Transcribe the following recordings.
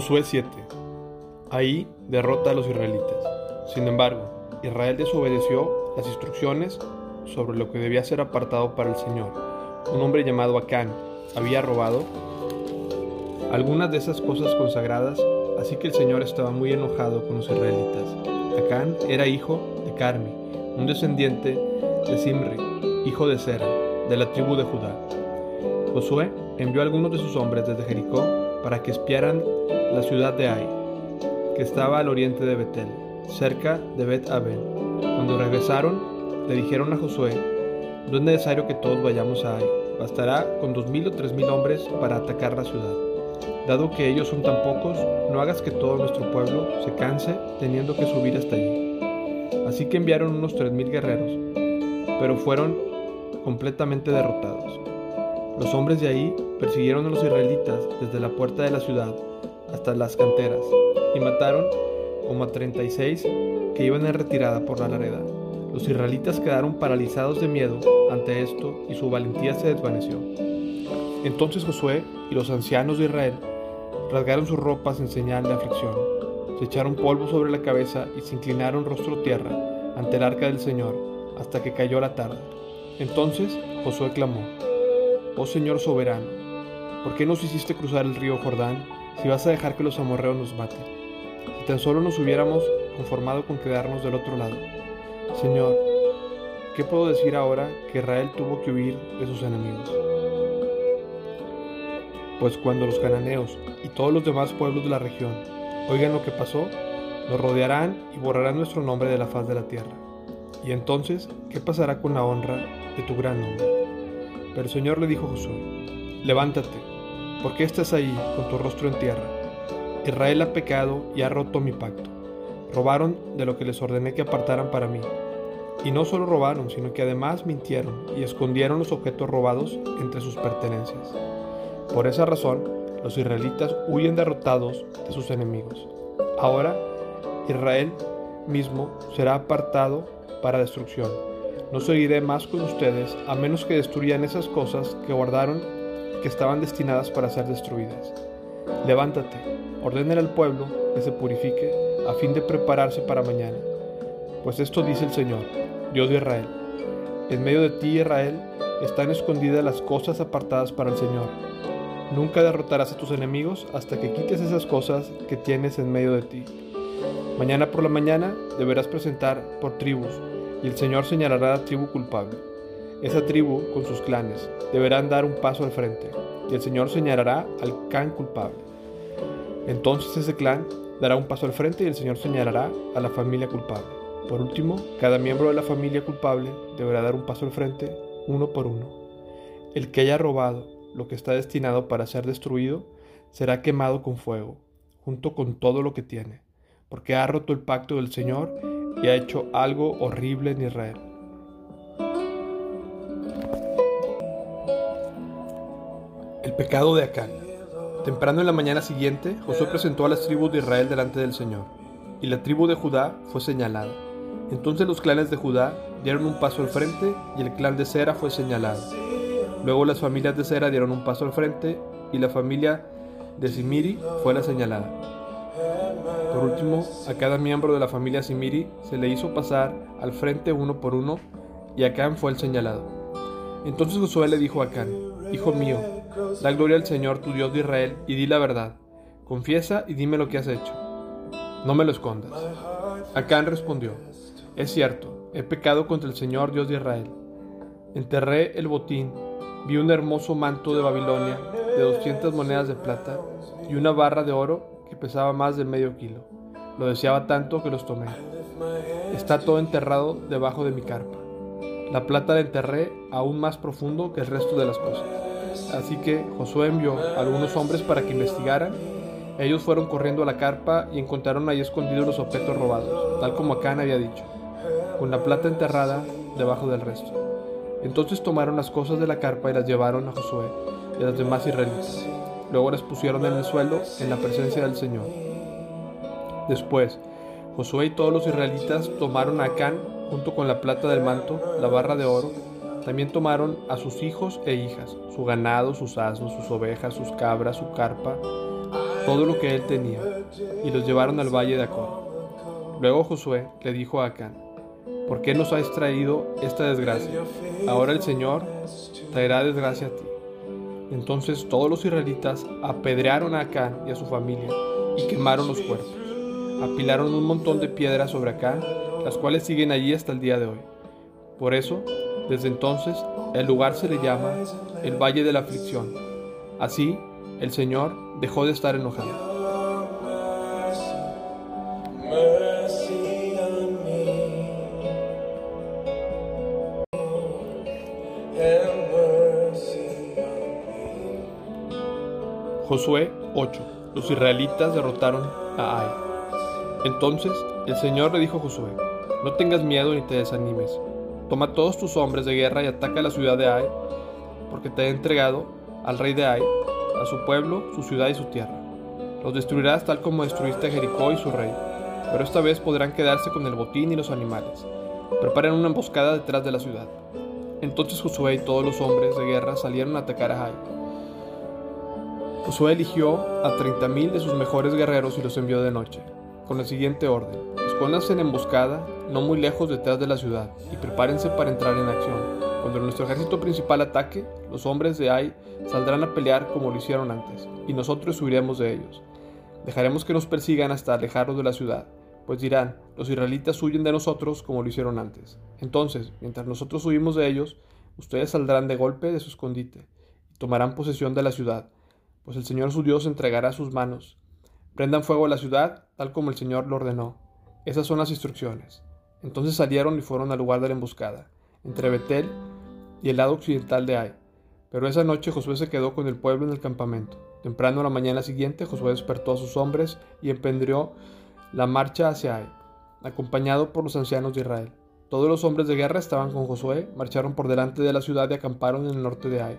Josué 7. Ahí derrota a los israelitas. Sin embargo, Israel desobedeció las instrucciones sobre lo que debía ser apartado para el Señor. Un hombre llamado Acán había robado algunas de esas cosas consagradas, así que el Señor estaba muy enojado con los israelitas. Acán era hijo de Carmi, un descendiente de Simri, hijo de Sera, de la tribu de Judá. Josué envió a algunos de sus hombres desde Jericó para que espiaran la ciudad de Ai, que estaba al oriente de Betel, cerca de Bet Abel. Cuando regresaron, le dijeron a Josué, no es necesario que todos vayamos a Ai, bastará con dos mil o tres mil hombres para atacar la ciudad. Dado que ellos son tan pocos, no hagas que todo nuestro pueblo se canse teniendo que subir hasta allí. Así que enviaron unos tres mil guerreros, pero fueron completamente derrotados. Los hombres de ahí persiguieron a los israelitas desde la puerta de la ciudad hasta las canteras y mataron como a 36 que iban en retirada por la lareda. Los israelitas quedaron paralizados de miedo ante esto y su valentía se desvaneció. Entonces Josué y los ancianos de Israel rasgaron sus ropas en señal de aflicción, se echaron polvo sobre la cabeza y se inclinaron rostro tierra ante el arca del Señor hasta que cayó la tarde. Entonces Josué clamó, Oh Señor soberano, ¿por qué nos hiciste cruzar el río Jordán si vas a dejar que los amorreos nos maten? Si tan solo nos hubiéramos conformado con quedarnos del otro lado. Señor, ¿qué puedo decir ahora que Israel tuvo que huir de sus enemigos? Pues cuando los cananeos y todos los demás pueblos de la región oigan lo que pasó, nos rodearán y borrarán nuestro nombre de la faz de la tierra. Y entonces, ¿qué pasará con la honra de tu gran nombre? Pero el Señor le dijo a Josué, levántate, porque estás ahí con tu rostro en tierra. Israel ha pecado y ha roto mi pacto. Robaron de lo que les ordené que apartaran para mí. Y no solo robaron, sino que además mintieron y escondieron los objetos robados entre sus pertenencias. Por esa razón, los israelitas huyen derrotados de sus enemigos. Ahora, Israel mismo será apartado para destrucción. No seguiré más con ustedes a menos que destruyan esas cosas que guardaron que estaban destinadas para ser destruidas. Levántate, ordenen al pueblo que se purifique a fin de prepararse para mañana. Pues esto dice el Señor, Dios de Israel. En medio de ti, Israel, están escondidas las cosas apartadas para el Señor. Nunca derrotarás a tus enemigos hasta que quites esas cosas que tienes en medio de ti. Mañana por la mañana deberás presentar por tribus, y el Señor señalará la tribu culpable. Esa tribu, con sus clanes, deberán dar un paso al frente, y el Señor señalará al clan culpable. Entonces ese clan dará un paso al frente y el Señor señalará a la familia culpable. Por último, cada miembro de la familia culpable deberá dar un paso al frente, uno por uno. El que haya robado lo que está destinado para ser destruido será quemado con fuego, junto con todo lo que tiene, porque ha roto el pacto del Señor y ha hecho algo horrible en Israel. Pecado de Acán. Temprano en la mañana siguiente, Josué presentó a las tribus de Israel delante del Señor, y la tribu de Judá fue señalada. Entonces los clanes de Judá dieron un paso al frente y el clan de Sera fue señalado. Luego las familias de Sera dieron un paso al frente y la familia de Simiri fue la señalada. Por último, a cada miembro de la familia Simiri se le hizo pasar al frente uno por uno y Acán fue el señalado. Entonces Josué le dijo a Acán, Hijo mío, da gloria al Señor tu Dios de Israel y di la verdad. Confiesa y dime lo que has hecho. No me lo escondas. Acán respondió, Es cierto, he pecado contra el Señor Dios de Israel. Enterré el botín, vi un hermoso manto de Babilonia de 200 monedas de plata y una barra de oro que pesaba más de medio kilo. Lo deseaba tanto que los tomé. Está todo enterrado debajo de mi carpa. La plata la enterré aún más profundo que el resto de las cosas. Así que Josué envió a algunos hombres para que investigaran. Ellos fueron corriendo a la carpa y encontraron ahí escondidos los objetos robados, tal como Acán había dicho, con la plata enterrada debajo del resto. Entonces tomaron las cosas de la carpa y las llevaron a Josué y a los demás israelitas. Luego las pusieron en el suelo en la presencia del Señor. Después, Josué y todos los israelitas tomaron a Acán junto con la plata del manto, la barra de oro. También tomaron a sus hijos e hijas, su ganado, sus asnos, sus ovejas, sus cabras, su carpa todo lo que él tenía, y los llevaron al valle de Acor. Luego Josué le dijo a Acán, ¿por qué nos has traído esta desgracia? Ahora el Señor traerá desgracia a ti. Entonces todos los israelitas apedrearon a Acán y a su familia y quemaron los cuerpos. Apilaron un montón de piedras sobre Acán, las cuales siguen allí hasta el día de hoy. Por eso, desde entonces, el lugar se le llama el Valle de la Aflicción. Así, el Señor dejó de estar enojado. Josué 8. Los israelitas derrotaron a Ai. Entonces el Señor le dijo a Josué, no tengas miedo ni te desanimes. Toma todos tus hombres de guerra y ataca la ciudad de Ai, porque te he entregado al rey de Ai, a su pueblo, su ciudad y su tierra. Los destruirás tal como destruiste a Jericó y su rey, pero esta vez podrán quedarse con el botín y los animales. Preparen una emboscada detrás de la ciudad. Entonces Josué y todos los hombres de guerra salieron a atacar a Ai. Josué eligió a 30.000 de sus mejores guerreros y los envió de noche, con el siguiente orden. Escóndanse en emboscada, no muy lejos detrás de la ciudad, y prepárense para entrar en acción. Cuando nuestro ejército principal ataque, los hombres de Ai saldrán a pelear como lo hicieron antes, y nosotros huiremos de ellos. Dejaremos que nos persigan hasta alejarnos de la ciudad, pues dirán, los israelitas huyen de nosotros como lo hicieron antes. Entonces, mientras nosotros huimos de ellos, ustedes saldrán de golpe de su escondite, y tomarán posesión de la ciudad pues el Señor su Dios entregará sus manos. Prendan fuego a la ciudad, tal como el Señor lo ordenó. Esas son las instrucciones. Entonces salieron y fueron al lugar de la emboscada, entre Betel y el lado occidental de Ai. Pero esa noche Josué se quedó con el pueblo en el campamento. Temprano la mañana siguiente Josué despertó a sus hombres y emprendió la marcha hacia Ai, acompañado por los ancianos de Israel. Todos los hombres de guerra estaban con Josué, marcharon por delante de la ciudad y acamparon en el norte de Ai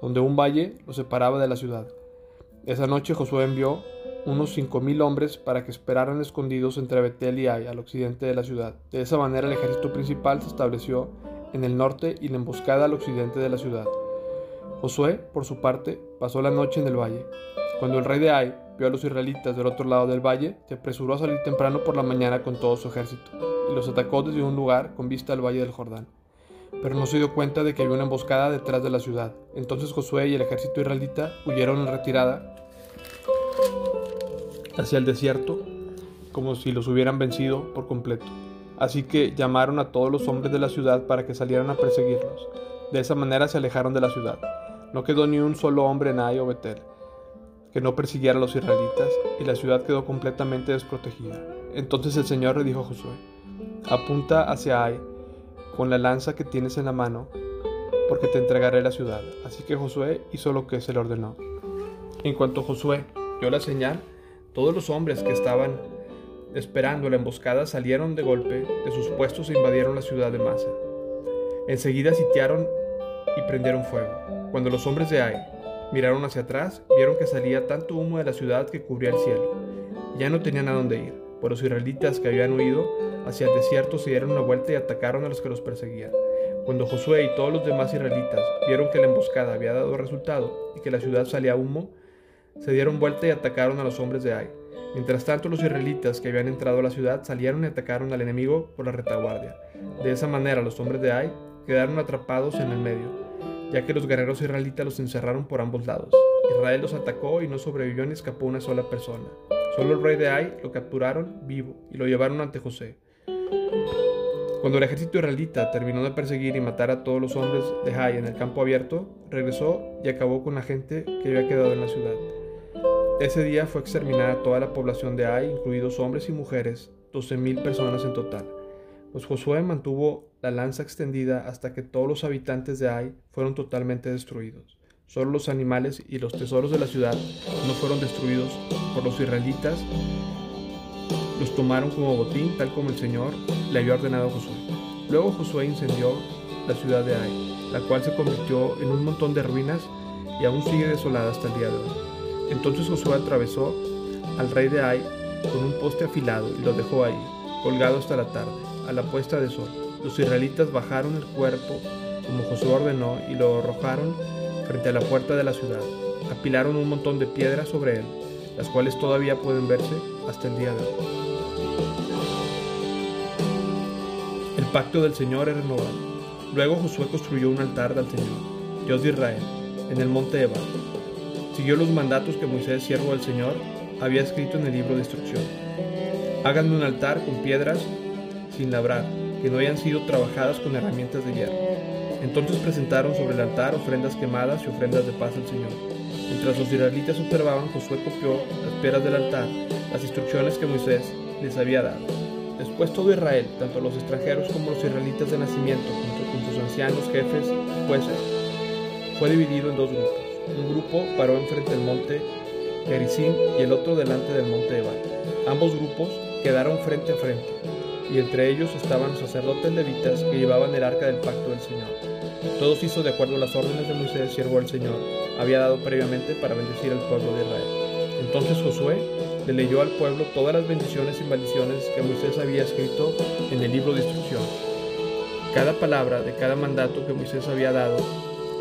donde un valle lo separaba de la ciudad. Esa noche Josué envió unos cinco mil hombres para que esperaran escondidos entre Betel y Ai, al occidente de la ciudad. De esa manera el ejército principal se estableció en el norte y la emboscada al occidente de la ciudad. Josué, por su parte, pasó la noche en el valle. Cuando el rey de Ai vio a los israelitas del otro lado del valle, se apresuró a salir temprano por la mañana con todo su ejército, y los atacó desde un lugar con vista al valle del Jordán pero no se dio cuenta de que había una emboscada detrás de la ciudad. Entonces Josué y el ejército israelita huyeron en retirada hacia el desierto, como si los hubieran vencido por completo. Así que llamaron a todos los hombres de la ciudad para que salieran a perseguirlos. De esa manera se alejaron de la ciudad. No quedó ni un solo hombre en Ai o Betel que no persiguiera a los israelitas, y la ciudad quedó completamente desprotegida. Entonces el Señor le dijo a Josué, apunta hacia Ai con la lanza que tienes en la mano, porque te entregaré la ciudad. Así que Josué hizo lo que se le ordenó. En cuanto Josué dio la señal, todos los hombres que estaban esperando la emboscada salieron de golpe de sus puestos e invadieron la ciudad de Masa. Enseguida sitiaron y prendieron fuego. Cuando los hombres de Ai miraron hacia atrás, vieron que salía tanto humo de la ciudad que cubría el cielo. Ya no tenían a dónde ir, pues los israelitas que habían huido hacia el desierto se dieron una vuelta y atacaron a los que los perseguían. Cuando Josué y todos los demás israelitas vieron que la emboscada había dado resultado y que la ciudad salía humo, se dieron vuelta y atacaron a los hombres de Ai. Mientras tanto, los israelitas que habían entrado a la ciudad salieron y atacaron al enemigo por la retaguardia. De esa manera, los hombres de Ai quedaron atrapados en el medio, ya que los guerreros israelitas los encerraron por ambos lados. Israel los atacó y no sobrevivió ni escapó una sola persona. Solo el rey de Ai lo capturaron vivo y lo llevaron ante José. Cuando el ejército israelita terminó de perseguir y matar a todos los hombres de Hai en el campo abierto, regresó y acabó con la gente que había quedado en la ciudad. Ese día fue exterminada toda la población de Ai, incluidos hombres y mujeres, 12.000 personas en total. Pues Josué mantuvo la lanza extendida hasta que todos los habitantes de Ai fueron totalmente destruidos. Solo los animales y los tesoros de la ciudad no fueron destruidos por los israelitas los tomaron como botín, tal como el Señor le había ordenado a Josué. Luego Josué incendió la ciudad de Ai, la cual se convirtió en un montón de ruinas y aún sigue desolada hasta el día de hoy. Entonces Josué atravesó al rey de Ai con un poste afilado y lo dejó ahí, colgado hasta la tarde, a la puesta de sol. Los israelitas bajaron el cuerpo como Josué ordenó y lo arrojaron frente a la puerta de la ciudad. Apilaron un montón de piedras sobre él las cuales todavía pueden verse hasta el día de hoy. El pacto del Señor es renovado. Luego Josué construyó un altar al Señor, Dios de Israel, en el monte Ebal. Siguió los mandatos que Moisés, siervo del Señor, había escrito en el libro de instrucción. Hagan un altar con piedras sin labrar, que no hayan sido trabajadas con herramientas de hierro. Entonces presentaron sobre el altar ofrendas quemadas y ofrendas de paz al Señor. Mientras los israelitas observaban, Josué copió las piedras del altar, las instrucciones que Moisés les había dado. Después todo Israel, tanto los extranjeros como los israelitas de nacimiento, junto con sus ancianos, jefes jueces, fue dividido en dos grupos. Un grupo paró enfrente del monte Gerizim y el otro delante del monte Ebal. Ambos grupos quedaron frente a frente, y entre ellos estaban los sacerdotes levitas que llevaban el arca del pacto del Señor. Todos hizo de acuerdo a las órdenes de Moisés, siervo del Señor, había dado previamente para bendecir al pueblo de Israel. Entonces Josué le leyó al pueblo todas las bendiciones y maldiciones que Moisés había escrito en el libro de instrucción. Cada palabra de cada mandato que Moisés había dado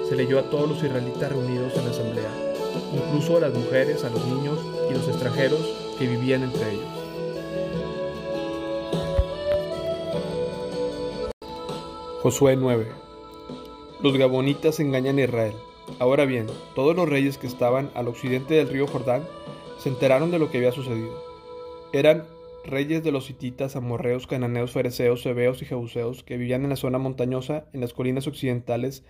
se leyó a todos los israelitas reunidos en la asamblea, incluso a las mujeres, a los niños y los extranjeros que vivían entre ellos. Josué 9 Los gabonitas engañan a Israel. Ahora bien, todos los reyes que estaban al occidente del río Jordán se enteraron de lo que había sucedido. Eran reyes de los hititas, amorreos, cananeos, fereceos, hebeos y jebuseos que vivían en la zona montañosa, en las colinas occidentales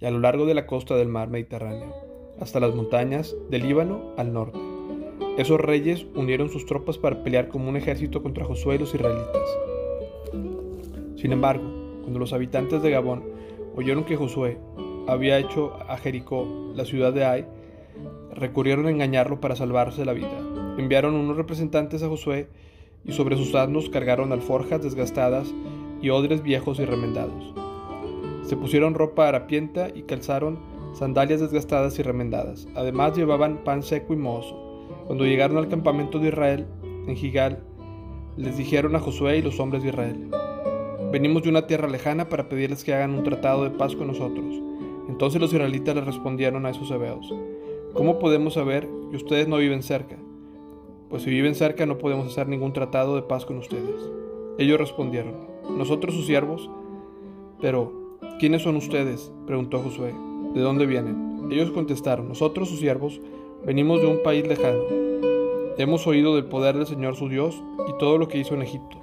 y a lo largo de la costa del mar Mediterráneo, hasta las montañas del Líbano al norte. Esos reyes unieron sus tropas para pelear como un ejército contra Josué y los israelitas. Sin embargo, cuando los habitantes de Gabón oyeron que Josué había hecho a Jericó, la ciudad de Ai, recurrieron a engañarlo para salvarse la vida. Enviaron unos representantes a Josué y sobre sus asnos cargaron alforjas desgastadas y odres viejos y remendados. Se pusieron ropa harapienta y calzaron sandalias desgastadas y remendadas. Además llevaban pan seco y mozo. Cuando llegaron al campamento de Israel, en Gigal, les dijeron a Josué y los hombres de Israel, venimos de una tierra lejana para pedirles que hagan un tratado de paz con nosotros. Entonces los israelitas les respondieron a esos hebeos, ¿cómo podemos saber que ustedes no viven cerca? Pues si viven cerca no podemos hacer ningún tratado de paz con ustedes. Ellos respondieron, nosotros sus siervos, pero ¿quiénes son ustedes? preguntó Josué, ¿de dónde vienen? Ellos contestaron, nosotros sus siervos venimos de un país lejano. Hemos oído del poder del Señor su Dios y todo lo que hizo en Egipto.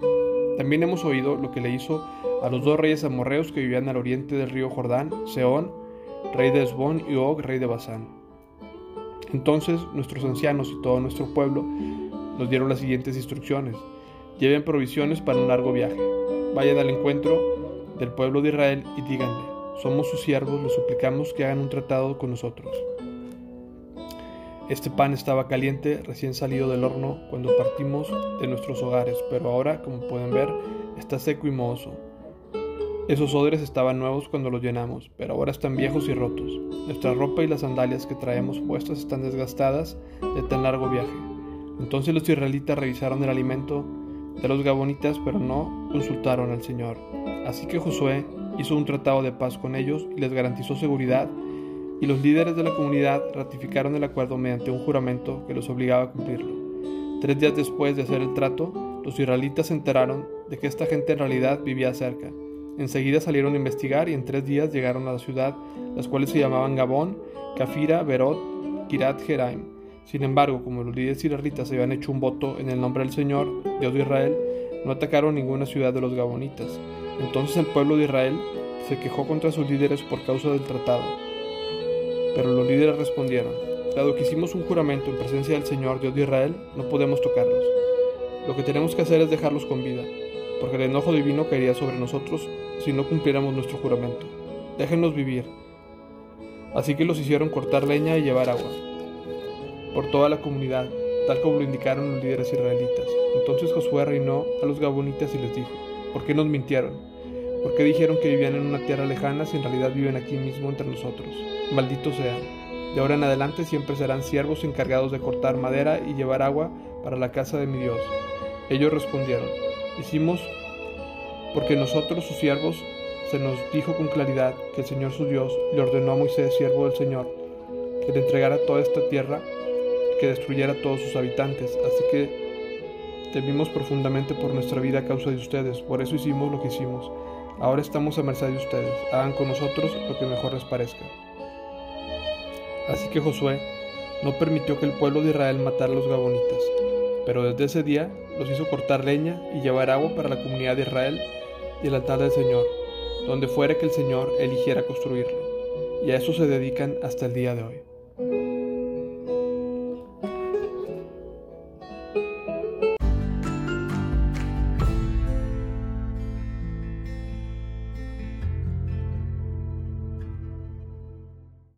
También hemos oído lo que le hizo a los dos reyes amorreos que vivían al oriente del río Jordán, Seón, rey de Esbón, y Og, rey de Basán. Entonces nuestros ancianos y todo nuestro pueblo nos dieron las siguientes instrucciones. Lleven provisiones para un largo viaje. Vayan al encuentro del pueblo de Israel y díganle, somos sus siervos, les suplicamos que hagan un tratado con nosotros. Este pan estaba caliente, recién salido del horno cuando partimos de nuestros hogares, pero ahora, como pueden ver, está seco y mohoso. Esos odres estaban nuevos cuando los llenamos, pero ahora están viejos y rotos. Nuestra ropa y las sandalias que traemos puestas están desgastadas de tan largo viaje. Entonces los israelitas revisaron el alimento de los gabonitas, pero no consultaron al Señor. Así que Josué hizo un tratado de paz con ellos y les garantizó seguridad y los líderes de la comunidad ratificaron el acuerdo mediante un juramento que los obligaba a cumplirlo. Tres días después de hacer el trato, los israelitas se enteraron de que esta gente en realidad vivía cerca. Enseguida salieron a investigar y en tres días llegaron a la ciudad, las cuales se llamaban Gabón, Cafira, Berot, Kirat Jeraim. Sin embargo, como los líderes israelitas habían hecho un voto en el nombre del Señor, Dios de Israel, no atacaron ninguna ciudad de los Gabonitas. Entonces el pueblo de Israel se quejó contra sus líderes por causa del tratado. Pero los líderes respondieron, dado que hicimos un juramento en presencia del Señor Dios de Israel, no podemos tocarlos. Lo que tenemos que hacer es dejarlos con vida, porque el enojo divino caería sobre nosotros si no cumpliéramos nuestro juramento. Déjenlos vivir. Así que los hicieron cortar leña y llevar agua por toda la comunidad, tal como lo indicaron los líderes israelitas. Entonces Josué reinó a los gabonitas y les dijo, ¿por qué nos mintieron? ¿Por qué dijeron que vivían en una tierra lejana si en realidad viven aquí mismo entre nosotros? Malditos sean. De ahora en adelante siempre serán siervos encargados de cortar madera y llevar agua para la casa de mi Dios. Ellos respondieron, hicimos porque nosotros sus siervos se nos dijo con claridad que el Señor su Dios le ordenó a Moisés, siervo del Señor, que le entregara toda esta tierra que destruyera a todos sus habitantes, así que temimos profundamente por nuestra vida a causa de ustedes, por eso hicimos lo que hicimos. Ahora estamos a merced de ustedes, hagan con nosotros lo que mejor les parezca. Así que Josué no permitió que el pueblo de Israel matara a los gabonitas, pero desde ese día los hizo cortar leña y llevar agua para la comunidad de Israel y el altar del Señor, donde fuera que el Señor eligiera construirlo, y a eso se dedican hasta el día de hoy.